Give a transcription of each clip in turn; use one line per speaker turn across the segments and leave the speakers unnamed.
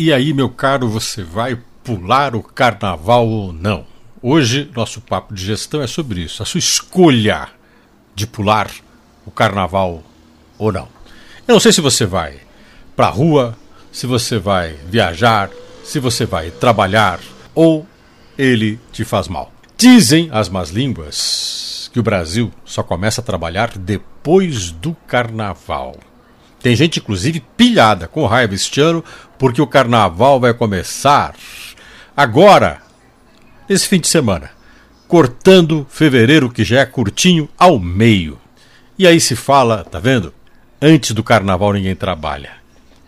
E aí, meu caro, você vai pular o carnaval ou não? Hoje, nosso papo de gestão é sobre isso, a sua escolha de pular o carnaval ou não. Eu não sei se você vai para a rua, se você vai viajar, se você vai trabalhar ou ele te faz mal. Dizem as más línguas que o Brasil só começa a trabalhar depois do carnaval. Tem gente, inclusive, pilhada com raiva este ano, porque o carnaval vai começar agora, esse fim de semana, cortando fevereiro, que já é curtinho, ao meio. E aí se fala, tá vendo? Antes do carnaval ninguém trabalha.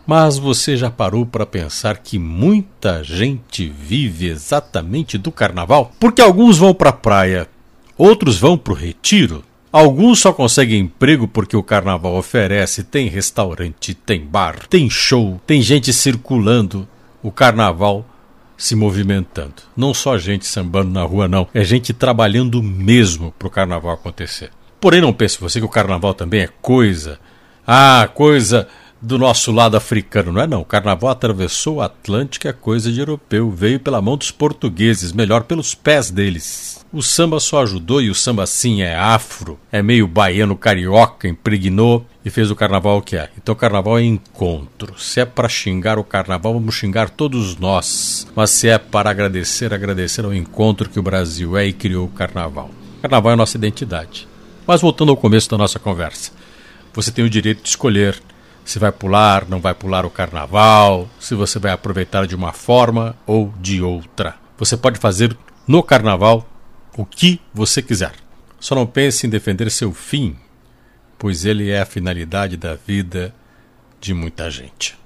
Mas você já parou para pensar que muita gente vive exatamente do carnaval? Porque alguns vão para a praia, outros vão para o retiro, Alguns só conseguem emprego porque o carnaval oferece, tem restaurante, tem bar, tem show, tem gente circulando, o carnaval se movimentando. Não só gente sambando na rua, não, é gente trabalhando mesmo para o carnaval acontecer. Porém, não pense você que o carnaval também é coisa. Ah, coisa do nosso lado africano, não é não. O carnaval atravessou o Atlântico, é coisa de europeu, veio pela mão dos portugueses, melhor pelos pés deles. O samba só ajudou e o samba sim é afro, é meio baiano carioca, impregnou e fez o carnaval o que é. Então carnaval é encontro. Se é para xingar o carnaval, vamos xingar todos nós. Mas se é para agradecer, agradecer ao encontro que o Brasil é e criou o carnaval. O carnaval é a nossa identidade. Mas voltando ao começo da nossa conversa, você tem o direito de escolher se vai pular, não vai pular o carnaval, se você vai aproveitar de uma forma ou de outra. Você pode fazer no carnaval o que você quiser. Só não pense em defender seu fim, pois ele é a finalidade da vida de muita gente.